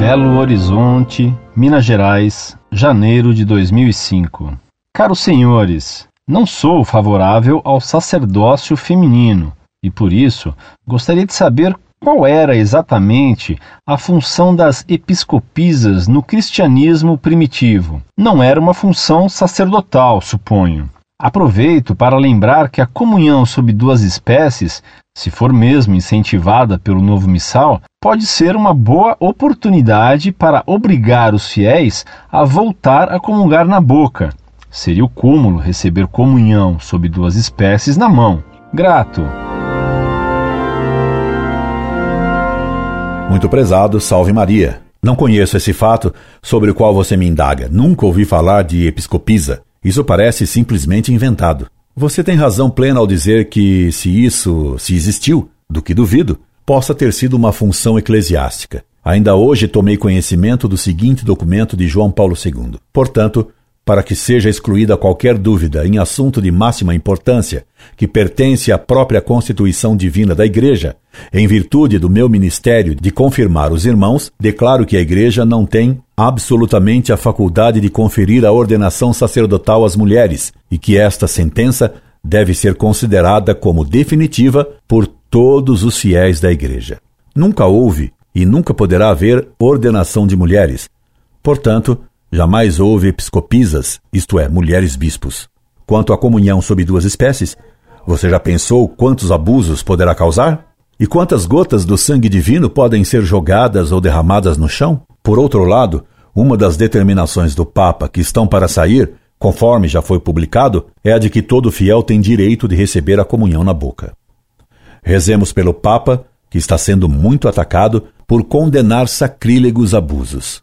Belo Horizonte, Minas Gerais, janeiro de 2005. Caros senhores, não sou favorável ao sacerdócio feminino e, por isso, gostaria de saber qual era exatamente a função das episcopisas no cristianismo primitivo. Não era uma função sacerdotal, suponho. Aproveito para lembrar que a comunhão sob duas espécies, se for mesmo incentivada pelo novo missal, pode ser uma boa oportunidade para obrigar os fiéis a voltar a comungar na boca. Seria o cúmulo receber comunhão sob duas espécies na mão. Grato. Muito prezado, salve Maria. Não conheço esse fato sobre o qual você me indaga. Nunca ouvi falar de episcopisa. Isso parece simplesmente inventado. Você tem razão plena ao dizer que, se isso se existiu, do que duvido, possa ter sido uma função eclesiástica. Ainda hoje tomei conhecimento do seguinte documento de João Paulo II. Portanto, para que seja excluída qualquer dúvida em assunto de máxima importância, que pertence à própria Constituição Divina da Igreja, em virtude do meu ministério de confirmar os irmãos, declaro que a Igreja não tem absolutamente a faculdade de conferir a ordenação sacerdotal às mulheres e que esta sentença deve ser considerada como definitiva por todos os fiéis da Igreja. Nunca houve e nunca poderá haver ordenação de mulheres. Portanto, Jamais houve episcopisas, isto é, mulheres bispos. Quanto à comunhão sob duas espécies, você já pensou quantos abusos poderá causar? E quantas gotas do sangue divino podem ser jogadas ou derramadas no chão? Por outro lado, uma das determinações do Papa que estão para sair, conforme já foi publicado, é a de que todo fiel tem direito de receber a comunhão na boca. Rezemos pelo Papa, que está sendo muito atacado por condenar sacrílegos abusos.